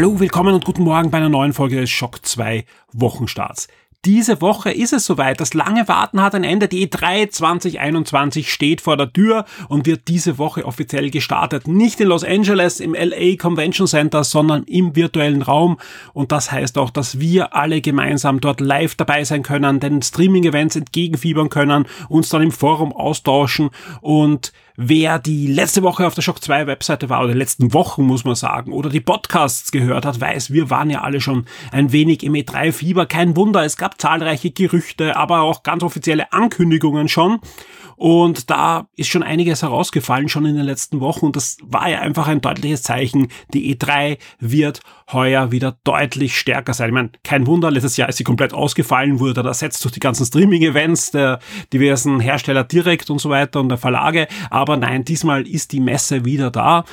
Hallo, willkommen und guten Morgen bei einer neuen Folge des Schock 2 Wochenstarts. Diese Woche ist es soweit. Das lange Warten hat ein Ende. Die E3 2021 steht vor der Tür und wird diese Woche offiziell gestartet. Nicht in Los Angeles im LA Convention Center, sondern im virtuellen Raum. Und das heißt auch, dass wir alle gemeinsam dort live dabei sein können, den Streaming-Events entgegenfiebern können, uns dann im Forum austauschen und Wer die letzte Woche auf der Shock 2 Webseite war, oder letzten Wochen muss man sagen, oder die Podcasts gehört hat, weiß, wir waren ja alle schon ein wenig im E3-Fieber. Kein Wunder, es gab zahlreiche Gerüchte, aber auch ganz offizielle Ankündigungen schon. Und da ist schon einiges herausgefallen, schon in den letzten Wochen. Und das war ja einfach ein deutliches Zeichen. Die E3 wird heuer wieder deutlich stärker sein. Ich meine, kein Wunder, letztes Jahr ist sie komplett ausgefallen, wurde ersetzt durch die ganzen Streaming-Events der diversen Hersteller direkt und so weiter und der Verlage. Aber nein, diesmal ist die Messe wieder da.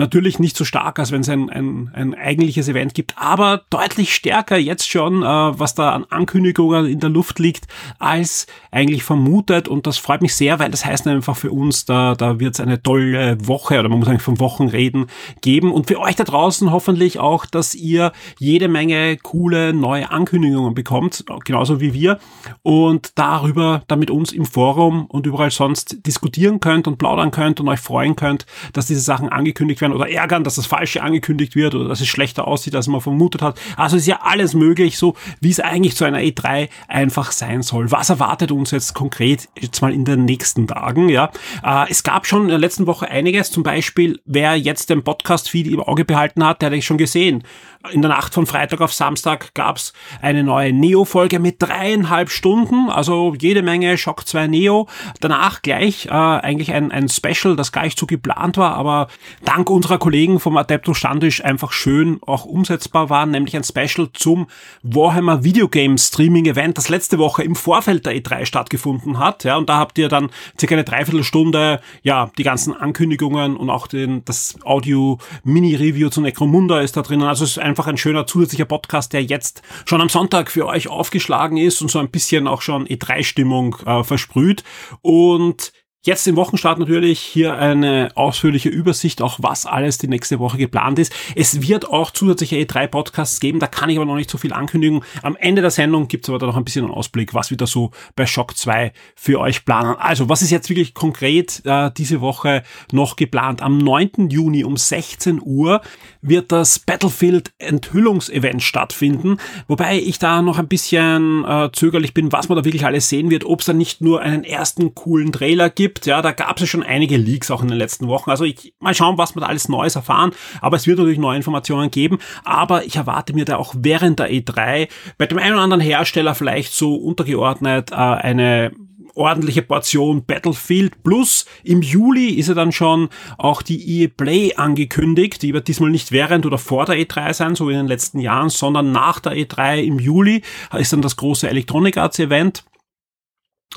Natürlich nicht so stark, als wenn es ein, ein, ein eigentliches Event gibt, aber deutlich stärker jetzt schon, äh, was da an Ankündigungen in der Luft liegt, als eigentlich vermutet. Und das freut mich sehr, weil das heißt einfach für uns, da, da wird es eine tolle Woche oder man muss eigentlich von Wochen reden geben. Und für euch da draußen hoffentlich auch, dass ihr jede Menge coole neue Ankündigungen bekommt, genauso wie wir. Und darüber dann mit uns im Forum und überall sonst diskutieren könnt und plaudern könnt und euch freuen könnt, dass diese Sachen angekündigt werden oder ärgern, dass das Falsche angekündigt wird oder dass es schlechter aussieht, als man vermutet hat. Also ist ja alles möglich, so wie es eigentlich zu einer E3 einfach sein soll. Was erwartet uns jetzt konkret jetzt mal in den nächsten Tagen? Ja, äh, es gab schon in der letzten Woche einiges. Zum Beispiel, wer jetzt den Podcast-Feed im Auge behalten hat, der hat schon gesehen. In der Nacht von Freitag auf Samstag gab's eine neue Neo-Folge mit dreieinhalb Stunden, also jede Menge Shock 2 Neo. Danach gleich äh, eigentlich ein, ein Special, das gar nicht so geplant war, aber dank unserer Kollegen vom Adeptus Standisch einfach schön auch umsetzbar war, nämlich ein Special zum Warhammer Videogame Streaming Event, das letzte Woche im Vorfeld der E3 stattgefunden hat. Ja, und da habt ihr dann circa eine Dreiviertelstunde, ja, die ganzen Ankündigungen und auch den, das Audio Mini Review zu Necromunda ist da drinnen. Also es ist einfach ein schöner zusätzlicher Podcast, der jetzt schon am Sonntag für euch aufgeschlagen ist und so ein bisschen auch schon E3-Stimmung äh, versprüht. Und Jetzt im Wochenstart natürlich hier eine ausführliche Übersicht, auch was alles die nächste Woche geplant ist. Es wird auch zusätzliche E3-Podcasts geben, da kann ich aber noch nicht so viel ankündigen. Am Ende der Sendung gibt's aber da noch ein bisschen einen Ausblick, was wir da so bei Shock 2 für euch planen. Also, was ist jetzt wirklich konkret äh, diese Woche noch geplant? Am 9. Juni um 16 Uhr wird das Battlefield Enthüllungsevent stattfinden, wobei ich da noch ein bisschen äh, zögerlich bin, was man da wirklich alles sehen wird, ob es da nicht nur einen ersten coolen Trailer gibt. Ja, da gab es ja schon einige Leaks auch in den letzten Wochen. Also ich mal schauen, was wir da alles Neues erfahren. Aber es wird natürlich neue Informationen geben. Aber ich erwarte mir da auch während der E3 bei dem einen oder anderen Hersteller vielleicht so untergeordnet äh, eine ordentliche Portion Battlefield Plus. Im Juli ist ja dann schon auch die EA Play angekündigt. Die wird diesmal nicht während oder vor der E3 sein, so wie in den letzten Jahren, sondern nach der E3 im Juli ist dann das große Electronic Arts Event.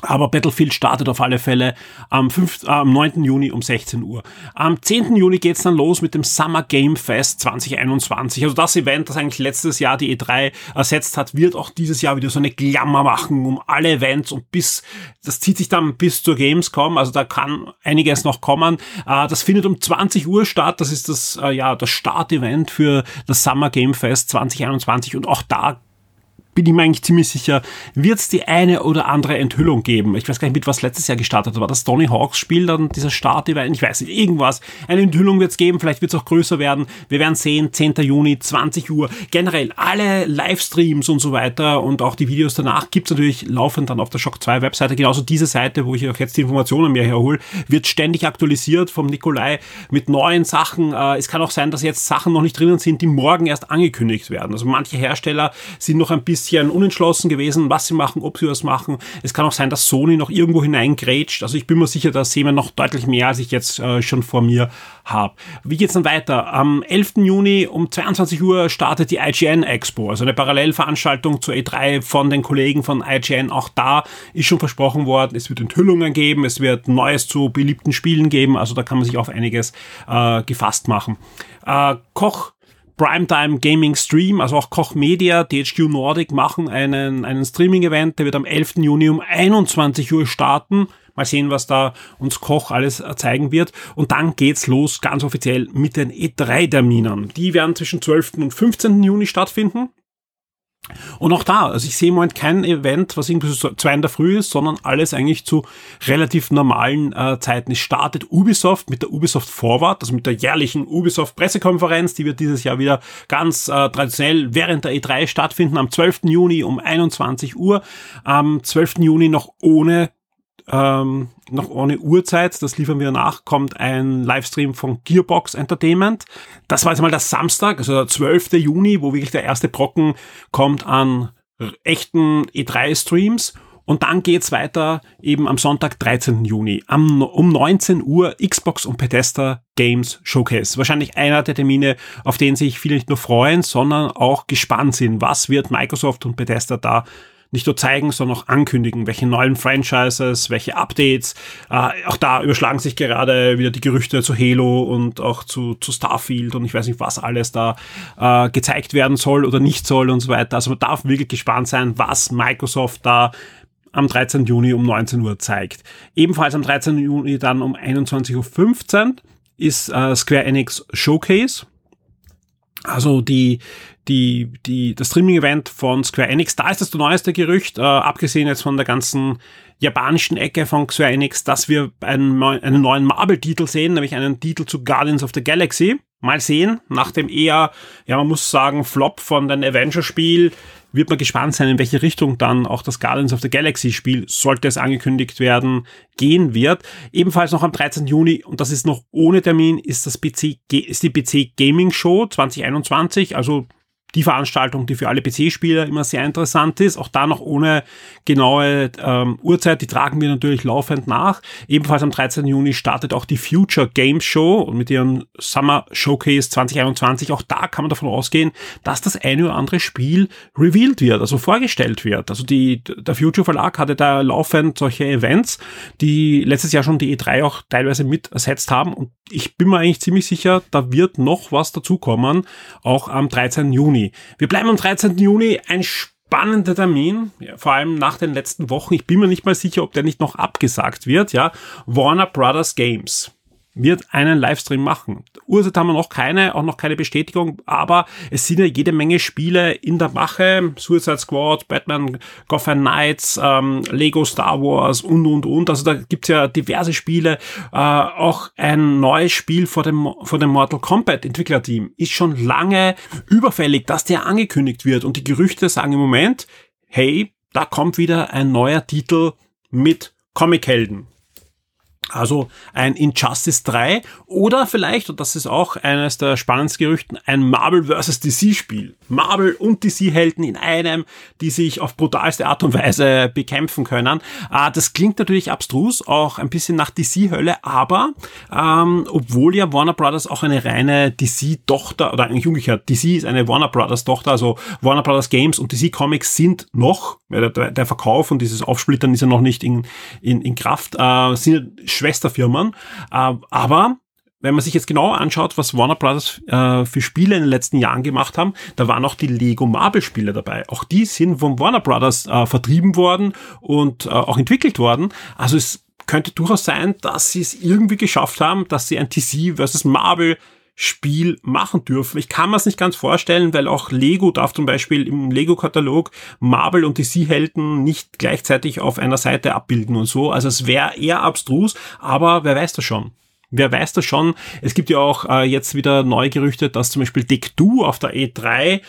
Aber Battlefield startet auf alle Fälle am, 5, äh, am 9. Juni um 16 Uhr. Am 10. Juni geht's dann los mit dem Summer Game Fest 2021. Also das Event, das eigentlich letztes Jahr die E3 ersetzt hat, wird auch dieses Jahr wieder so eine Klammer machen um alle Events und bis, das zieht sich dann bis zur Gamescom, also da kann einiges noch kommen. Äh, das findet um 20 Uhr statt, das ist das, äh, ja, das Startevent für das Summer Game Fest 2021 und auch da bin ich mir eigentlich ziemlich sicher, wird es die eine oder andere Enthüllung geben. Ich weiß gar nicht, mit was letztes Jahr gestartet war. Das Tony Hawks Spiel, dann dieser Start-Event, ich weiß nicht, irgendwas. Eine Enthüllung wird es geben, vielleicht wird es auch größer werden. Wir werden sehen, 10. Juni, 20 Uhr. Generell alle Livestreams und so weiter und auch die Videos danach gibt es natürlich laufend dann auf der Shock 2 Webseite. Genauso diese Seite, wo ich auch jetzt die Informationen mir herhole, wird ständig aktualisiert vom Nikolai mit neuen Sachen. Äh, es kann auch sein, dass jetzt Sachen noch nicht drinnen sind, die morgen erst angekündigt werden. Also manche Hersteller sind noch ein bisschen bisschen unentschlossen gewesen, was sie machen, ob sie was machen. Es kann auch sein, dass Sony noch irgendwo hineingrätscht. Also ich bin mir sicher, da sehen wir noch deutlich mehr, als ich jetzt äh, schon vor mir habe. Wie geht's dann weiter? Am 11. Juni um 22 Uhr startet die IGN Expo, also eine Parallelveranstaltung zur E3 von den Kollegen von IGN. Auch da ist schon versprochen worden, es wird Enthüllungen geben, es wird Neues zu beliebten Spielen geben, also da kann man sich auf einiges äh, gefasst machen. Äh, Koch Primetime Gaming Stream, also auch Koch Media, THQ Nordic machen einen, einen Streaming-Event, der wird am 11. Juni um 21 Uhr starten. Mal sehen, was da uns Koch alles zeigen wird. Und dann geht's los, ganz offiziell, mit den E3-Terminen. Die werden zwischen 12. und 15. Juni stattfinden. Und auch da, also ich sehe im Moment kein Event, was irgendwie so zwei in der Früh ist, sondern alles eigentlich zu relativ normalen äh, Zeiten. Es startet Ubisoft mit der Ubisoft Forward, also mit der jährlichen Ubisoft Pressekonferenz, die wird dieses Jahr wieder ganz äh, traditionell während der E3 stattfinden, am 12. Juni um 21 Uhr. Am 12. Juni noch ohne ähm, noch ohne Uhrzeit, das liefern wir nach, kommt ein Livestream von Gearbox Entertainment. Das war jetzt mal der Samstag, also der 12. Juni, wo wirklich der erste Brocken kommt an echten E3-Streams. Und dann geht's weiter eben am Sonntag, 13. Juni, am, um 19 Uhr Xbox und Bethesda Games Showcase. Wahrscheinlich einer der Termine, auf den sich viele nicht nur freuen, sondern auch gespannt sind. Was wird Microsoft und Bethesda da nicht nur zeigen, sondern auch ankündigen, welche neuen Franchises, welche Updates. Äh, auch da überschlagen sich gerade wieder die Gerüchte zu Halo und auch zu, zu Starfield und ich weiß nicht, was alles da äh, gezeigt werden soll oder nicht soll und so weiter. Also man darf wirklich gespannt sein, was Microsoft da am 13. Juni um 19 Uhr zeigt. Ebenfalls am 13. Juni dann um 21.15 Uhr ist äh, Square Enix Showcase. Also die, die, die, das Streaming-Event von Square Enix, da ist das neueste Gerücht, äh, abgesehen jetzt von der ganzen japanischen Ecke von Square Enix, dass wir einen, einen neuen Marvel-Titel sehen, nämlich einen Titel zu Guardians of the Galaxy. Mal sehen, nach dem eher, ja, man muss sagen, Flop von den Avengers-Spiel, wird man gespannt sein, in welche Richtung dann auch das Guardians of the Galaxy Spiel, sollte es angekündigt werden, gehen wird. Ebenfalls noch am 13. Juni, und das ist noch ohne Termin, ist das PC, ist die PC Gaming Show 2021, also die Veranstaltung, die für alle PC-Spieler immer sehr interessant ist. Auch da noch ohne genaue ähm, Uhrzeit. Die tragen wir natürlich laufend nach. Ebenfalls am 13. Juni startet auch die Future Games Show und mit ihrem Summer Showcase 2021. Auch da kann man davon ausgehen, dass das eine oder andere Spiel revealed wird, also vorgestellt wird. Also die, der Future Verlag hatte da laufend solche Events, die letztes Jahr schon die E3 auch teilweise mit ersetzt haben. Und ich bin mir eigentlich ziemlich sicher, da wird noch was dazukommen, auch am 13. Juni. Wir bleiben am 13. Juni, ein spannender Termin, vor allem nach den letzten Wochen. Ich bin mir nicht mal sicher, ob der nicht noch abgesagt wird, ja. Warner Brothers Games wird einen Livestream machen. Uhrzeit haben wir noch keine, auch noch keine Bestätigung, aber es sind ja jede Menge Spiele in der Mache. Suicide Squad, Batman, Gotham Knights, ähm, Lego Star Wars und, und, und. Also da gibt's ja diverse Spiele. Äh, auch ein neues Spiel vor dem, vor dem Mortal Kombat Entwicklerteam ist schon lange überfällig, dass der angekündigt wird. Und die Gerüchte sagen im Moment, hey, da kommt wieder ein neuer Titel mit Comichelden. Also ein Injustice 3 oder vielleicht, und das ist auch eines der spannendsten Gerüchten, ein Marvel vs. DC Spiel. Marvel und DC-Helden in einem, die sich auf brutalste Art und Weise bekämpfen können. Äh, das klingt natürlich abstrus, auch ein bisschen nach DC-Hölle, aber ähm, obwohl ja Warner Brothers auch eine reine DC-Tochter, oder eigentlich umgekehrt, DC ist eine Warner Brothers-Tochter, also Warner Brothers Games und DC Comics sind noch, der, der Verkauf und dieses Aufsplittern ist ja noch nicht in, in, in Kraft, äh, sind Schwesterfirmen, äh, aber wenn man sich jetzt genau anschaut, was Warner Brothers äh, für Spiele in den letzten Jahren gemacht haben, da waren auch die Lego Marvel Spiele dabei. Auch die sind von Warner Brothers äh, vertrieben worden und äh, auch entwickelt worden. Also es könnte durchaus sein, dass sie es irgendwie geschafft haben, dass sie ein TC versus Marvel Spiel machen dürfen. Ich kann mir es nicht ganz vorstellen, weil auch Lego darf zum Beispiel im Lego-Katalog Marvel und DC-Helden nicht gleichzeitig auf einer Seite abbilden und so. Also es wäre eher abstrus, aber wer weiß das schon wer weiß das schon. Es gibt ja auch äh, jetzt wieder neue Gerüchte, dass zum Beispiel Deck2 auf der E3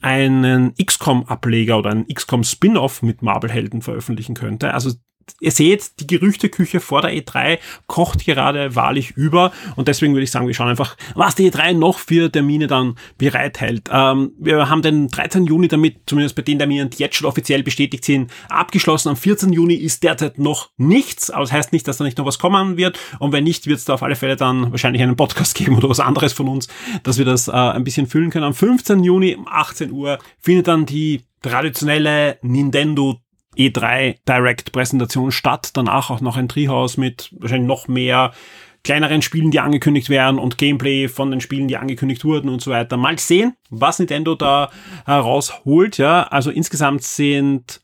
einen XCOM-Ableger oder einen XCOM-Spin-Off mit Marvel-Helden veröffentlichen könnte. Also ihr seht, die Gerüchteküche vor der E3 kocht gerade wahrlich über und deswegen würde ich sagen, wir schauen einfach, was die E3 noch für Termine dann bereithält. Ähm, wir haben den 13. Juni damit, zumindest bei den Terminen, die jetzt schon offiziell bestätigt sind, abgeschlossen. Am 14. Juni ist derzeit noch nichts, aber das heißt nicht, dass da nicht noch was kommen wird und wenn nicht, wird es da auf alle Fälle dann wahrscheinlich einen Podcast geben oder was anderes von uns, dass wir das äh, ein bisschen füllen können. Am 15. Juni um 18 Uhr findet dann die traditionelle Nintendo E3 Direct Präsentation statt. Danach auch noch ein Treehouse mit wahrscheinlich noch mehr kleineren Spielen, die angekündigt werden und Gameplay von den Spielen, die angekündigt wurden und so weiter. Mal sehen, was Nintendo da herausholt. Ja, also insgesamt sind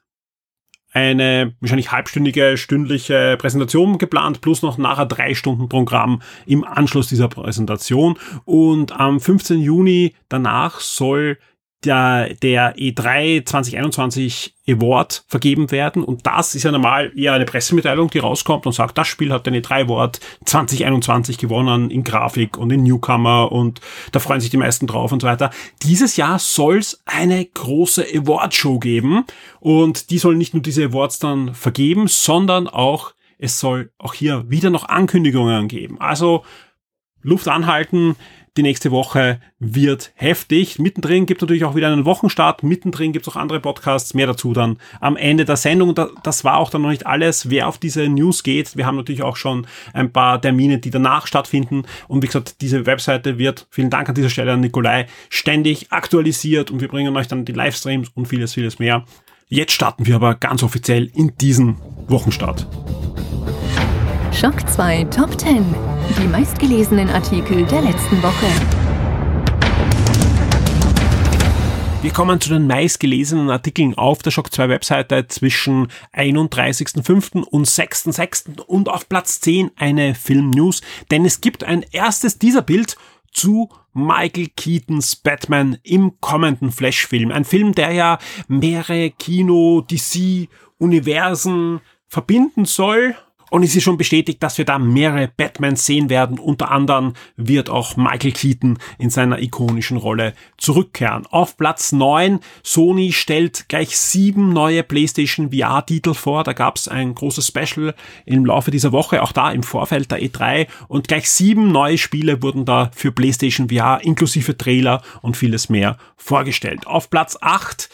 eine wahrscheinlich halbstündige, stündliche Präsentation geplant, plus noch nachher drei Stunden Programm im Anschluss dieser Präsentation. Und am 15. Juni danach soll der, der E3 2021 Award vergeben werden. Und das ist ja normal eher eine Pressemitteilung, die rauskommt und sagt, das Spiel hat den E3 Award 2021 gewonnen in Grafik und in Newcomer und da freuen sich die meisten drauf und so weiter. Dieses Jahr soll es eine große Award-Show geben und die soll nicht nur diese Awards dann vergeben, sondern auch, es soll auch hier wieder noch Ankündigungen geben. Also Luft anhalten, die nächste Woche wird heftig. Mittendrin gibt es natürlich auch wieder einen Wochenstart. Mittendrin gibt es auch andere Podcasts. Mehr dazu dann am Ende der Sendung. Das war auch dann noch nicht alles. Wer auf diese News geht, wir haben natürlich auch schon ein paar Termine, die danach stattfinden. Und wie gesagt, diese Webseite wird, vielen Dank an dieser Stelle an Nikolai, ständig aktualisiert und wir bringen euch dann die Livestreams und vieles, vieles mehr. Jetzt starten wir aber ganz offiziell in diesen Wochenstart. Schock 2 Top 10. Die meistgelesenen Artikel der letzten Woche. Wir kommen zu den meistgelesenen Artikeln auf der Shock 2 Webseite zwischen 31.05. und 6.06. und auf Platz 10 eine Film-News, denn es gibt ein erstes dieser Bild zu Michael Keatons Batman im kommenden Flash-Film. Ein Film, der ja mehrere Kino, DC, Universen verbinden soll und es ist schon bestätigt, dass wir da mehrere Batmans sehen werden. Unter anderem wird auch Michael Keaton in seiner ikonischen Rolle zurückkehren. Auf Platz 9, Sony stellt gleich sieben neue PlayStation VR-Titel vor. Da gab es ein großes Special im Laufe dieser Woche, auch da im Vorfeld der E3. Und gleich sieben neue Spiele wurden da für PlayStation VR inklusive Trailer und vieles mehr vorgestellt. Auf Platz 8,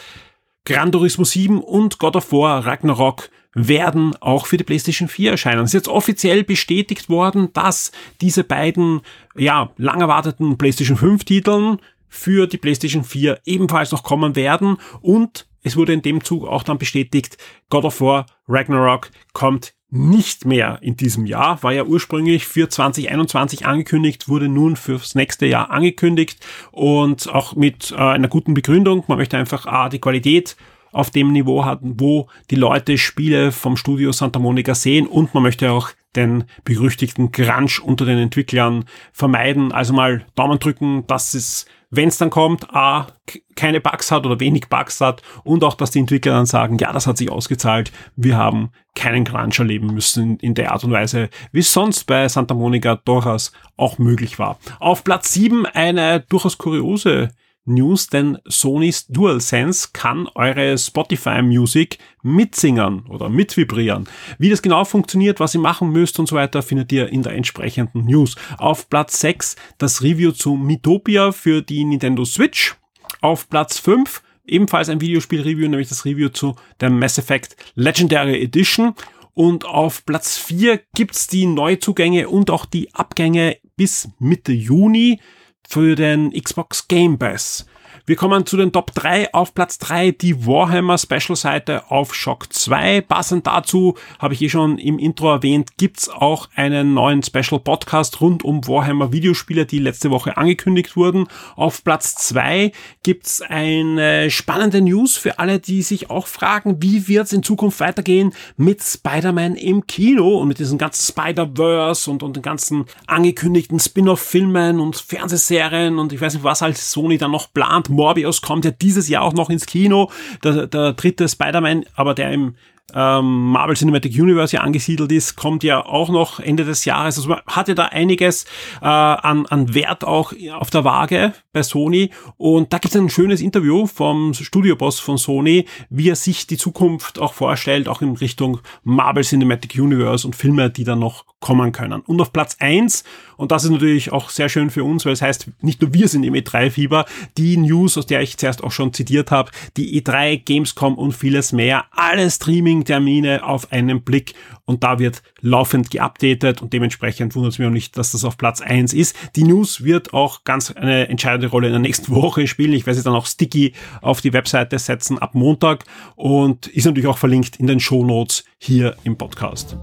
Gran Turismo 7 und God of War Ragnarok werden auch für die PlayStation 4 erscheinen. Es ist jetzt offiziell bestätigt worden, dass diese beiden, ja, lang erwarteten PlayStation 5 Titeln für die PlayStation 4 ebenfalls noch kommen werden und es wurde in dem Zug auch dann bestätigt, God of War Ragnarok kommt nicht mehr in diesem Jahr, war ja ursprünglich für 2021 angekündigt, wurde nun fürs nächste Jahr angekündigt und auch mit äh, einer guten Begründung. Man möchte einfach A, die Qualität auf dem Niveau hatten, wo die Leute Spiele vom Studio Santa Monica sehen und man möchte auch den berüchtigten Crunch unter den Entwicklern vermeiden. Also mal Daumen drücken, dass es, wenn es dann kommt, A, keine Bugs hat oder wenig Bugs hat und auch, dass die Entwickler dann sagen, ja, das hat sich ausgezahlt, wir haben keinen Crunch erleben müssen in der Art und Weise, wie es sonst bei Santa Monica durchaus auch möglich war. Auf Platz 7 eine durchaus kuriose News, denn Sony's DualSense kann eure Spotify Music mitsingen oder mitvibrieren. Wie das genau funktioniert, was ihr machen müsst und so weiter, findet ihr in der entsprechenden News. Auf Platz 6 das Review zu Mitopia für die Nintendo Switch. Auf Platz 5 ebenfalls ein Videospiel-Review, nämlich das Review zu der Mass Effect Legendary Edition. Und auf Platz 4 gibt's die Neuzugänge und auch die Abgänge bis Mitte Juni für den Xbox Game Pass. Wir kommen zu den Top 3. Auf Platz 3 die Warhammer Special Seite auf Shock 2. Passend dazu, habe ich eh schon im Intro erwähnt, gibt's auch einen neuen Special Podcast rund um Warhammer Videospiele, die letzte Woche angekündigt wurden. Auf Platz 2 gibt's eine spannende News für alle, die sich auch fragen, wie wird's in Zukunft weitergehen mit Spider-Man im Kino und mit diesem ganzen Spider-Verse und, und den ganzen angekündigten Spin-off-Filmen und Fernsehserien und ich weiß nicht, was halt Sony dann noch plant Morbius kommt ja dieses Jahr auch noch ins Kino, der, der dritte Spider-Man, aber der im ähm, Marvel Cinematic Universe ja angesiedelt ist, kommt ja auch noch Ende des Jahres. Also man hat ja da einiges äh, an, an Wert auch auf der Waage bei Sony. Und da gibt es ein schönes Interview vom Studioboss von Sony, wie er sich die Zukunft auch vorstellt, auch in Richtung Marvel Cinematic Universe und Filme, die dann noch kommen können. Und auf Platz eins und das ist natürlich auch sehr schön für uns, weil es heißt, nicht nur wir sind im E3-Fieber, die News, aus der ich zuerst auch schon zitiert habe, die E3, Gamescom und vieles mehr, alle Streaming-Termine auf einen Blick und da wird laufend geupdatet und dementsprechend wundert es mich auch nicht, dass das auf Platz eins ist. Die News wird auch ganz eine entscheidende Rolle in der nächsten Woche spielen. Ich werde sie dann auch sticky auf die Webseite setzen ab Montag und ist natürlich auch verlinkt in den Show Notes hier im Podcast.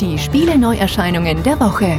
Die Spiele-Neuerscheinungen der Woche.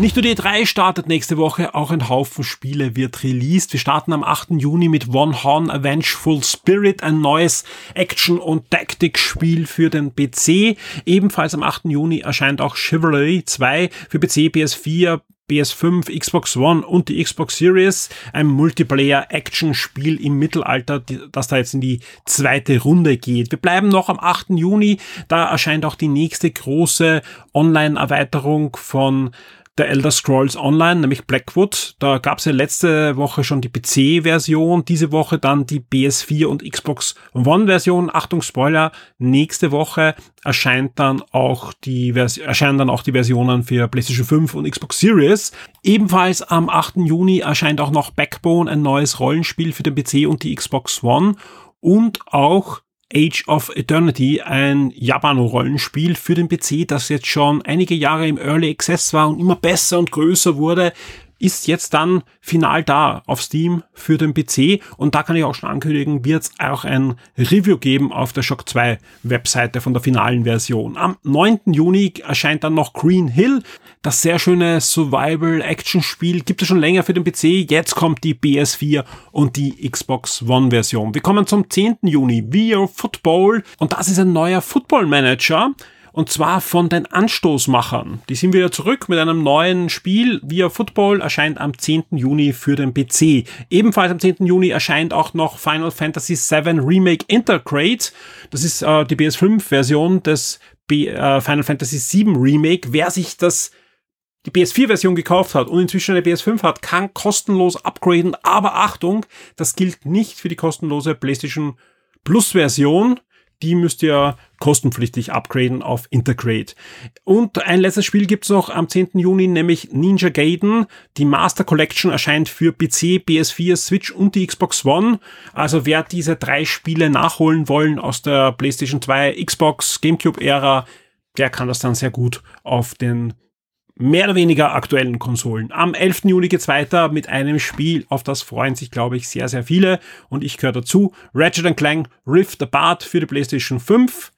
Nicht nur die 3 startet nächste Woche, auch ein Haufen Spiele wird released. Wir starten am 8. Juni mit One Horn Avengeful Spirit, ein neues Action- und Taktikspiel für den PC. Ebenfalls am 8. Juni erscheint auch Chivalry 2 für PC, PS4, PS5, Xbox One und die Xbox Series. Ein Multiplayer-Action-Spiel im Mittelalter, das da jetzt in die zweite Runde geht. Wir bleiben noch am 8. Juni. Da erscheint auch die nächste große Online-Erweiterung von der Elder Scrolls Online, nämlich Blackwood. Da gab es ja letzte Woche schon die PC-Version, diese Woche dann die PS4 und Xbox One-Version. Achtung, Spoiler, nächste Woche erscheint dann auch die erscheinen dann auch die Versionen für PlayStation 5 und Xbox Series. Ebenfalls am 8. Juni erscheint auch noch Backbone, ein neues Rollenspiel für den PC und die Xbox One und auch Age of Eternity, ein Japano-Rollenspiel für den PC, das jetzt schon einige Jahre im Early Access war und immer besser und größer wurde ist jetzt dann final da auf Steam für den PC und da kann ich auch schon ankündigen, wird es auch ein Review geben auf der Shock 2 Webseite von der finalen Version. Am 9. Juni erscheint dann noch Green Hill, das sehr schöne Survival-Action-Spiel, gibt es schon länger für den PC, jetzt kommt die PS4 und die Xbox One Version. Wir kommen zum 10. Juni, VR Football und das ist ein neuer Football Manager, und zwar von den Anstoßmachern. Die sind wieder zurück mit einem neuen Spiel. Via Football erscheint am 10. Juni für den PC. Ebenfalls am 10. Juni erscheint auch noch Final Fantasy VII Remake Intergrade. Das ist äh, die PS5-Version des B äh, Final Fantasy VII Remake. Wer sich das die PS4-Version gekauft hat und inzwischen eine PS5 hat, kann kostenlos upgraden. Aber Achtung, das gilt nicht für die kostenlose PlayStation Plus-Version die müsst ihr kostenpflichtig upgraden auf Integrate. Und ein letztes Spiel gibt's noch am 10. Juni, nämlich Ninja Gaiden. Die Master Collection erscheint für PC, PS4, Switch und die Xbox One. Also wer diese drei Spiele nachholen wollen aus der PlayStation 2, Xbox, GameCube-Ära, der kann das dann sehr gut auf den mehr oder weniger aktuellen Konsolen. Am 11. Juli geht's weiter mit einem Spiel, auf das freuen sich, glaube ich, sehr, sehr viele und ich gehöre dazu. Ratchet Clank Rift Apart für die PlayStation 5.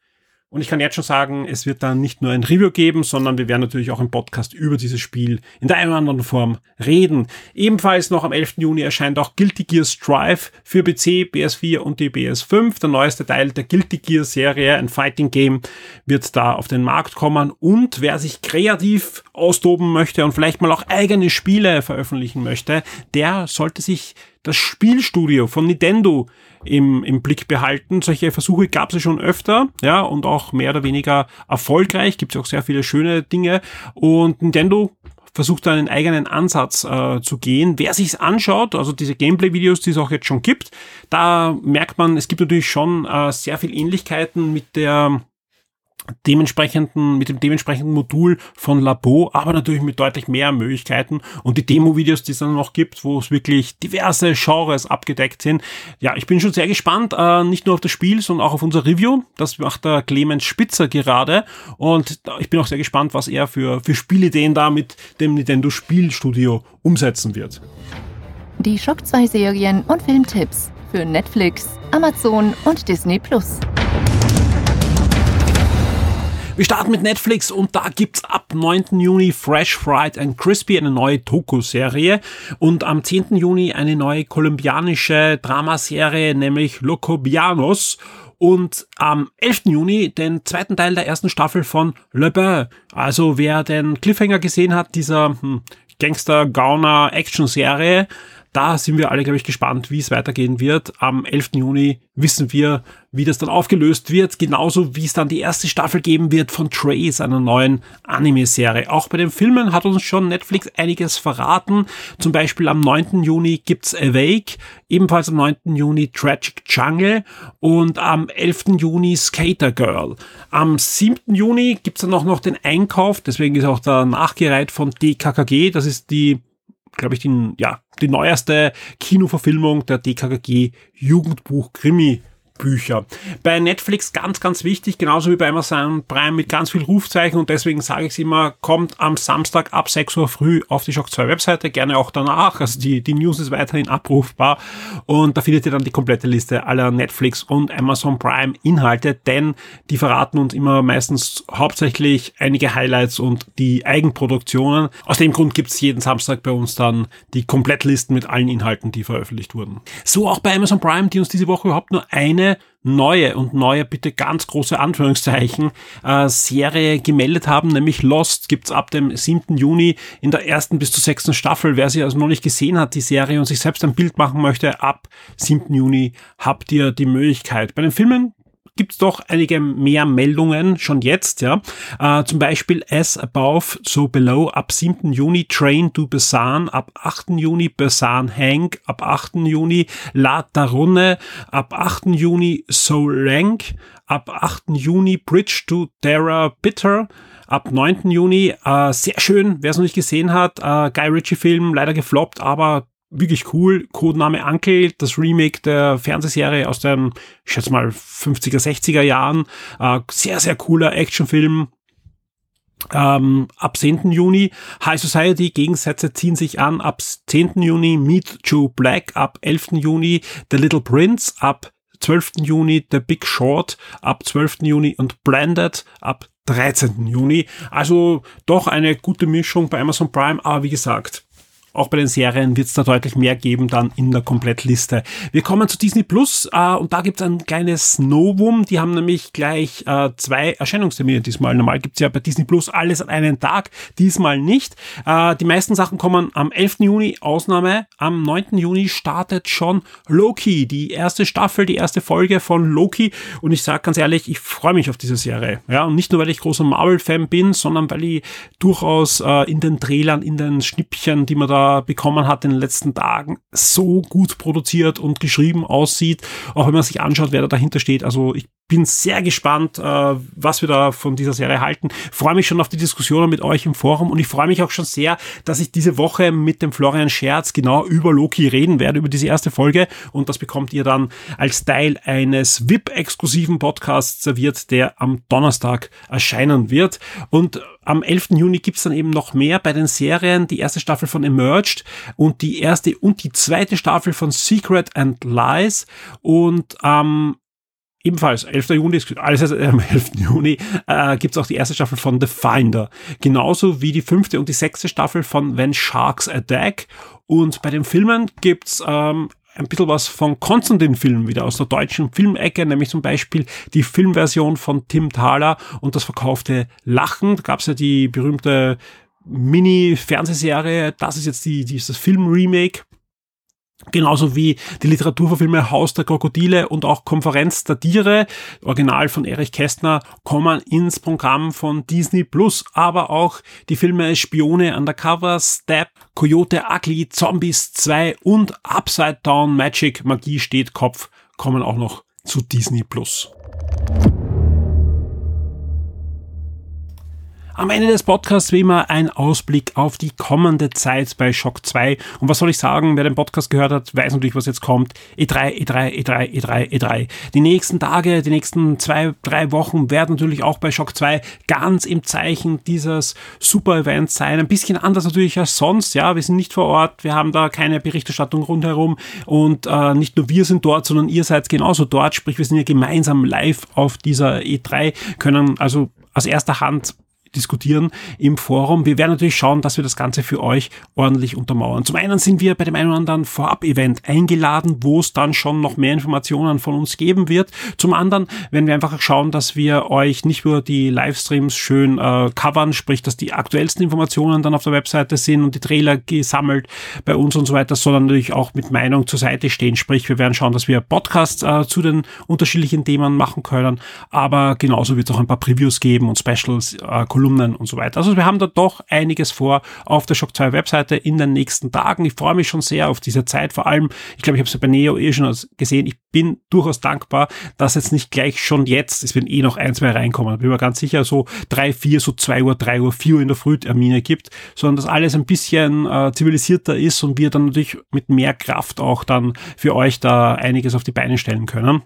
Und ich kann jetzt schon sagen, es wird dann nicht nur ein Review geben, sondern wir werden natürlich auch im Podcast über dieses Spiel in der einen oder anderen Form reden. Ebenfalls noch am 11. Juni erscheint auch Guilty Gear Strive für PC, PS4 und die PS5. Der neueste Teil der Guilty Gear Serie, ein Fighting Game, wird da auf den Markt kommen. Und wer sich kreativ austoben möchte und vielleicht mal auch eigene Spiele veröffentlichen möchte, der sollte sich das Spielstudio von Nintendo im, im Blick behalten. Solche Versuche gab es ja schon öfter, ja, und auch mehr oder weniger erfolgreich. Gibt es auch sehr viele schöne Dinge. Und Nintendo versucht da einen eigenen Ansatz äh, zu gehen. Wer sich's anschaut, also diese Gameplay-Videos, die es auch jetzt schon gibt, da merkt man, es gibt natürlich schon äh, sehr viel Ähnlichkeiten mit der dementsprechenden, mit dem dementsprechenden Modul von Labo, aber natürlich mit deutlich mehr Möglichkeiten und die Demo-Videos, die es dann noch gibt, wo es wirklich diverse Genres abgedeckt sind. Ja, ich bin schon sehr gespannt, äh, nicht nur auf das Spiel, sondern auch auf unser Review. Das macht der Clemens Spitzer gerade und ich bin auch sehr gespannt, was er für, für Spielideen da mit dem Nintendo Spielstudio umsetzen wird. Die Shock 2 Serien und Filmtipps für Netflix, Amazon und Disney Plus. Wir starten mit Netflix und da gibt's ab 9. Juni Fresh Fried and Crispy, eine neue Doku-Serie und am 10. Juni eine neue kolumbianische Dramaserie, nämlich Locobianos und am 11. Juni den zweiten Teil der ersten Staffel von Le Bain. Also wer den Cliffhanger gesehen hat, dieser hm, Gangster-Gauner-Action-Serie, Da sind wir alle, glaube ich, gespannt, wie es weitergehen wird. Am 11. Juni wissen wir, wie das dann aufgelöst wird, genauso wie es dann die erste Staffel geben wird von Trace, einer neuen Anime-Serie. Auch bei den Filmen hat uns schon Netflix einiges verraten. Zum Beispiel am 9. Juni gibt's Awake, ebenfalls am 9. Juni Tragic Jungle und am 11. Juni Skater Girl. Am 7. Juni gibt's dann auch noch den Einkauf, deswegen ist auch der nachgereiht von DKKG, das ist die glaube ich, die, ja, die neueste Kinoverfilmung der DKKG Jugendbuch Krimi Bücher. Bei Netflix ganz, ganz wichtig, genauso wie bei Amazon Prime mit ganz viel Rufzeichen und deswegen sage ich es immer, kommt am Samstag ab 6 Uhr früh auf die Shock 2 Webseite, gerne auch danach, also die, die News ist weiterhin abrufbar und da findet ihr dann die komplette Liste aller Netflix und Amazon Prime Inhalte, denn die verraten uns immer meistens hauptsächlich einige Highlights und die Eigenproduktionen. Aus dem Grund gibt es jeden Samstag bei uns dann die Komplettlisten mit allen Inhalten, die veröffentlicht wurden. So auch bei Amazon Prime, die uns diese Woche überhaupt nur eine eine neue und neue, bitte ganz große Anführungszeichen, äh, Serie gemeldet haben, nämlich Lost gibt's ab dem 7. Juni in der ersten bis zur sechsten Staffel. Wer sie also noch nicht gesehen hat, die Serie und sich selbst ein Bild machen möchte, ab 7. Juni habt ihr die Möglichkeit. Bei den Filmen gibt's doch einige mehr Meldungen schon jetzt, ja. Äh, zum Beispiel As Above, So Below ab 7. Juni, Train to Busan ab 8. Juni, Busan Hank ab 8. Juni, La Tarunne ab 8. Juni, So Rank ab 8. Juni, Bridge to Dara Bitter ab 9. Juni. Äh, sehr schön, wer es noch nicht gesehen hat. Äh, Guy Ritchie-Film, leider gefloppt, aber wirklich cool. Codename Uncle, das Remake der Fernsehserie aus den, ich schätze mal, 50er, 60er Jahren. Äh, sehr, sehr cooler Actionfilm. Ähm, ab 10. Juni High Society, Gegensätze ziehen sich an. Ab 10. Juni Meet Joe Black. Ab 11. Juni The Little Prince. Ab 12. Juni The Big Short. Ab 12. Juni und Blended. Ab 13. Juni. Also doch eine gute Mischung bei Amazon Prime, aber wie gesagt, auch bei den Serien wird es da deutlich mehr geben dann in der Komplettliste. Wir kommen zu Disney Plus äh, und da gibt es ein kleines Novum. Die haben nämlich gleich äh, zwei Erscheinungstermine diesmal. Normal gibt es ja bei Disney Plus alles an einem Tag, diesmal nicht. Äh, die meisten Sachen kommen am 11. Juni, Ausnahme. Am 9. Juni startet schon Loki, die erste Staffel, die erste Folge von Loki. Und ich sage ganz ehrlich, ich freue mich auf diese Serie. Ja, und nicht nur, weil ich großer Marvel-Fan bin, sondern weil ich durchaus äh, in den Trailern, in den Schnippchen, die man da bekommen hat in den letzten Tagen, so gut produziert und geschrieben aussieht. Auch wenn man sich anschaut, wer da dahinter steht. Also ich bin sehr gespannt, äh, was wir da von dieser Serie halten. Freue mich schon auf die Diskussionen mit euch im Forum und ich freue mich auch schon sehr, dass ich diese Woche mit dem Florian Scherz genau über Loki reden werde, über diese erste Folge und das bekommt ihr dann als Teil eines VIP-exklusiven Podcasts serviert, der am Donnerstag erscheinen wird und am 11. Juni gibt's dann eben noch mehr bei den Serien. Die erste Staffel von Emerged und die erste und die zweite Staffel von Secret and Lies. Und am Ebenfalls, 11. Juni, alles am 11. Juni, äh, gibt auch die erste Staffel von The Finder. Genauso wie die fünfte und die sechste Staffel von When Sharks Attack. Und bei den Filmen gibt's ähm, ein bisschen was von Konstantin-Filmen wieder aus der deutschen Filmecke, nämlich zum Beispiel die Filmversion von Tim Thaler und das verkaufte Lachen. Da gab's ja die berühmte Mini-Fernsehserie. Das ist jetzt die, dieses Film-Remake Genauso wie die Literaturverfilme Haus der Krokodile und auch Konferenz der Tiere, original von Erich Kästner, kommen ins Programm von Disney Plus. Aber auch die Filme Spione Undercover, Step, Coyote Ugly, Zombies 2 und Upside Down Magic, Magie steht Kopf, kommen auch noch zu Disney Plus. Am Ende des Podcasts wie immer ein Ausblick auf die kommende Zeit bei Shock 2. Und was soll ich sagen, wer den Podcast gehört hat, weiß natürlich, was jetzt kommt. E3, E3, E3, E3, E3. Die nächsten Tage, die nächsten zwei, drei Wochen werden natürlich auch bei Shock 2 ganz im Zeichen dieses Super-Events sein. Ein bisschen anders natürlich als sonst. Ja, wir sind nicht vor Ort, wir haben da keine Berichterstattung rundherum und äh, nicht nur wir sind dort, sondern ihr seid genauso dort. Sprich, wir sind ja gemeinsam live auf dieser E3, können also aus erster Hand diskutieren im Forum. Wir werden natürlich schauen, dass wir das Ganze für euch ordentlich untermauern. Zum einen sind wir bei dem einen oder anderen Vorab-Event eingeladen, wo es dann schon noch mehr Informationen von uns geben wird. Zum anderen werden wir einfach schauen, dass wir euch nicht nur die Livestreams schön äh, covern, sprich, dass die aktuellsten Informationen dann auf der Webseite sind und die Trailer gesammelt bei uns und so weiter, sondern natürlich auch mit Meinung zur Seite stehen. Sprich, wir werden schauen, dass wir Podcasts äh, zu den unterschiedlichen Themen machen können, aber genauso wird es auch ein paar Previews geben und Specials, äh, und so weiter. Also wir haben da doch einiges vor auf der Shock 2 Webseite in den nächsten Tagen. Ich freue mich schon sehr auf diese Zeit. Vor allem, ich glaube, ich habe es bei Neo eh schon gesehen. Ich bin durchaus dankbar, dass jetzt nicht gleich schon jetzt, es werden eh noch ein, zwei reinkommen, bin mir ganz sicher, so drei, vier, so zwei Uhr, drei Uhr, vier Uhr in der Früh Termine gibt, sondern dass alles ein bisschen äh, zivilisierter ist und wir dann natürlich mit mehr Kraft auch dann für euch da einiges auf die Beine stellen können.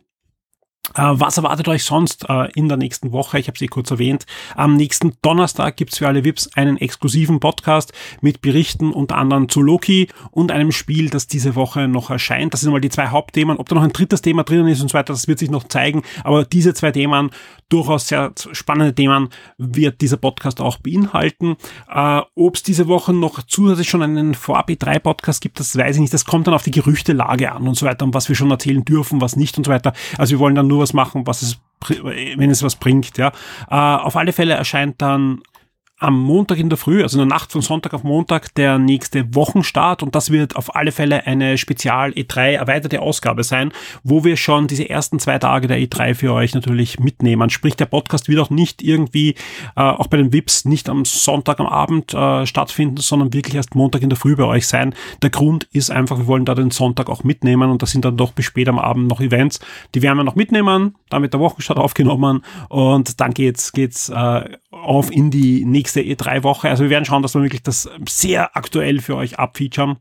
Äh, was erwartet euch sonst äh, in der nächsten Woche? Ich habe es eh kurz erwähnt. Am nächsten Donnerstag gibt's für alle VIPs einen exklusiven Podcast mit Berichten unter anderem zu Loki und einem Spiel, das diese Woche noch erscheint. Das sind mal die zwei Hauptthemen. Ob da noch ein drittes Thema drinnen ist und so weiter, das wird sich noch zeigen. Aber diese zwei Themen, durchaus sehr spannende Themen, wird dieser Podcast auch beinhalten. Äh, Ob es diese Woche noch zusätzlich schon einen Vorab E3-Podcast gibt, das weiß ich nicht. Das kommt dann auf die Gerüchtelage an und so weiter und was wir schon erzählen dürfen, was nicht und so weiter. Also wir wollen dann nur was machen, was es, wenn es was bringt, ja. Äh, auf alle Fälle erscheint dann am Montag in der Früh, also in der Nacht von Sonntag auf Montag, der nächste Wochenstart und das wird auf alle Fälle eine Spezial E3 erweiterte Ausgabe sein, wo wir schon diese ersten zwei Tage der E3 für euch natürlich mitnehmen. Sprich, der Podcast wird auch nicht irgendwie, äh, auch bei den VIPs, nicht am Sonntag am Abend äh, stattfinden, sondern wirklich erst Montag in der Früh bei euch sein. Der Grund ist einfach, wir wollen da den Sonntag auch mitnehmen und da sind dann doch bis spät am Abend noch Events. Die werden wir noch mitnehmen, damit der Wochenstart aufgenommen und dann geht's, geht's äh, auf in die nächste E3-Woche. Also wir werden schauen, dass wir wirklich das sehr aktuell für euch abfeaturen.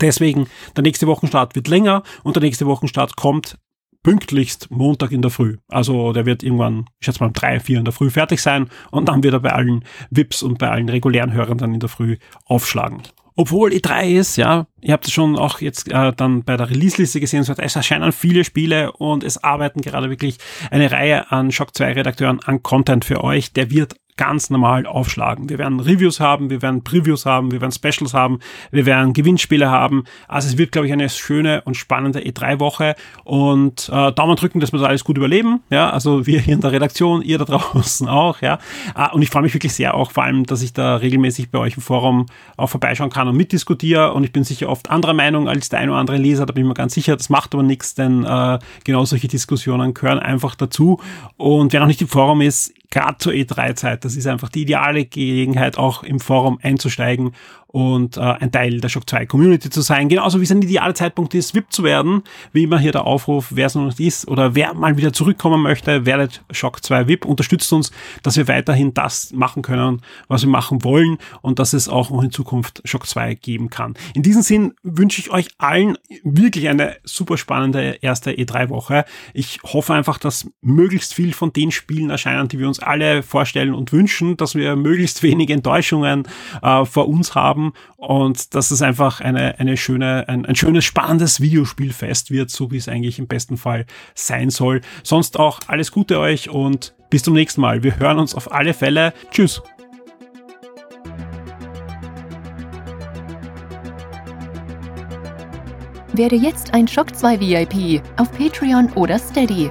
Deswegen, der nächste Wochenstart wird länger und der nächste Wochenstart kommt pünktlichst Montag in der Früh. Also der wird irgendwann, ich schätze mal um drei, vier in der Früh fertig sein und dann wird er bei allen VIPs und bei allen regulären Hörern dann in der Früh aufschlagen obwohl E3 ist, ja, ihr habt es schon auch jetzt äh, dann bei der Release-Liste gesehen, so, es erscheinen viele Spiele und es arbeiten gerade wirklich eine Reihe an Shock 2 Redakteuren an Content für euch. Der wird ganz normal aufschlagen. Wir werden Reviews haben, wir werden Previews haben, wir werden Specials haben, wir werden Gewinnspiele haben. Also es wird, glaube ich, eine schöne und spannende E3-Woche und äh, Daumen drücken, dass wir das alles gut überleben. Ja, also wir hier in der Redaktion, ihr da draußen auch. Ja, ah, und ich freue mich wirklich sehr auch, vor allem, dass ich da regelmäßig bei euch im Forum auch vorbeischauen kann und mitdiskutiere. Und ich bin sicher oft anderer Meinung als der ein oder andere Leser. Da bin ich mir ganz sicher. Das macht aber nichts, denn äh, genau solche Diskussionen gehören einfach dazu. Und wer noch nicht im Forum ist, gerade zur E3-Zeit, das ist einfach die ideale Gelegenheit, auch im Forum einzusteigen und äh, ein Teil der Shock 2 Community zu sein. Genauso wie es ein idealer Zeitpunkt ist, VIP zu werden. Wie immer hier der Aufruf, wer es noch nicht ist oder wer mal wieder zurückkommen möchte, werdet Shock 2 VIP. Unterstützt uns, dass wir weiterhin das machen können, was wir machen wollen und dass es auch noch in Zukunft Shock 2 geben kann. In diesem Sinn wünsche ich euch allen wirklich eine super spannende erste E3-Woche. Ich hoffe einfach, dass möglichst viel von den Spielen erscheinen, die wir uns alle vorstellen und wünschen, dass wir möglichst wenig Enttäuschungen äh, vor uns haben haben und dass es einfach eine, eine schöne, ein, ein schönes, spannendes Videospielfest wird, so wie es eigentlich im besten Fall sein soll. Sonst auch alles Gute euch und bis zum nächsten Mal. Wir hören uns auf alle Fälle. Tschüss. Werde jetzt ein Shock 2 VIP auf Patreon oder Steady.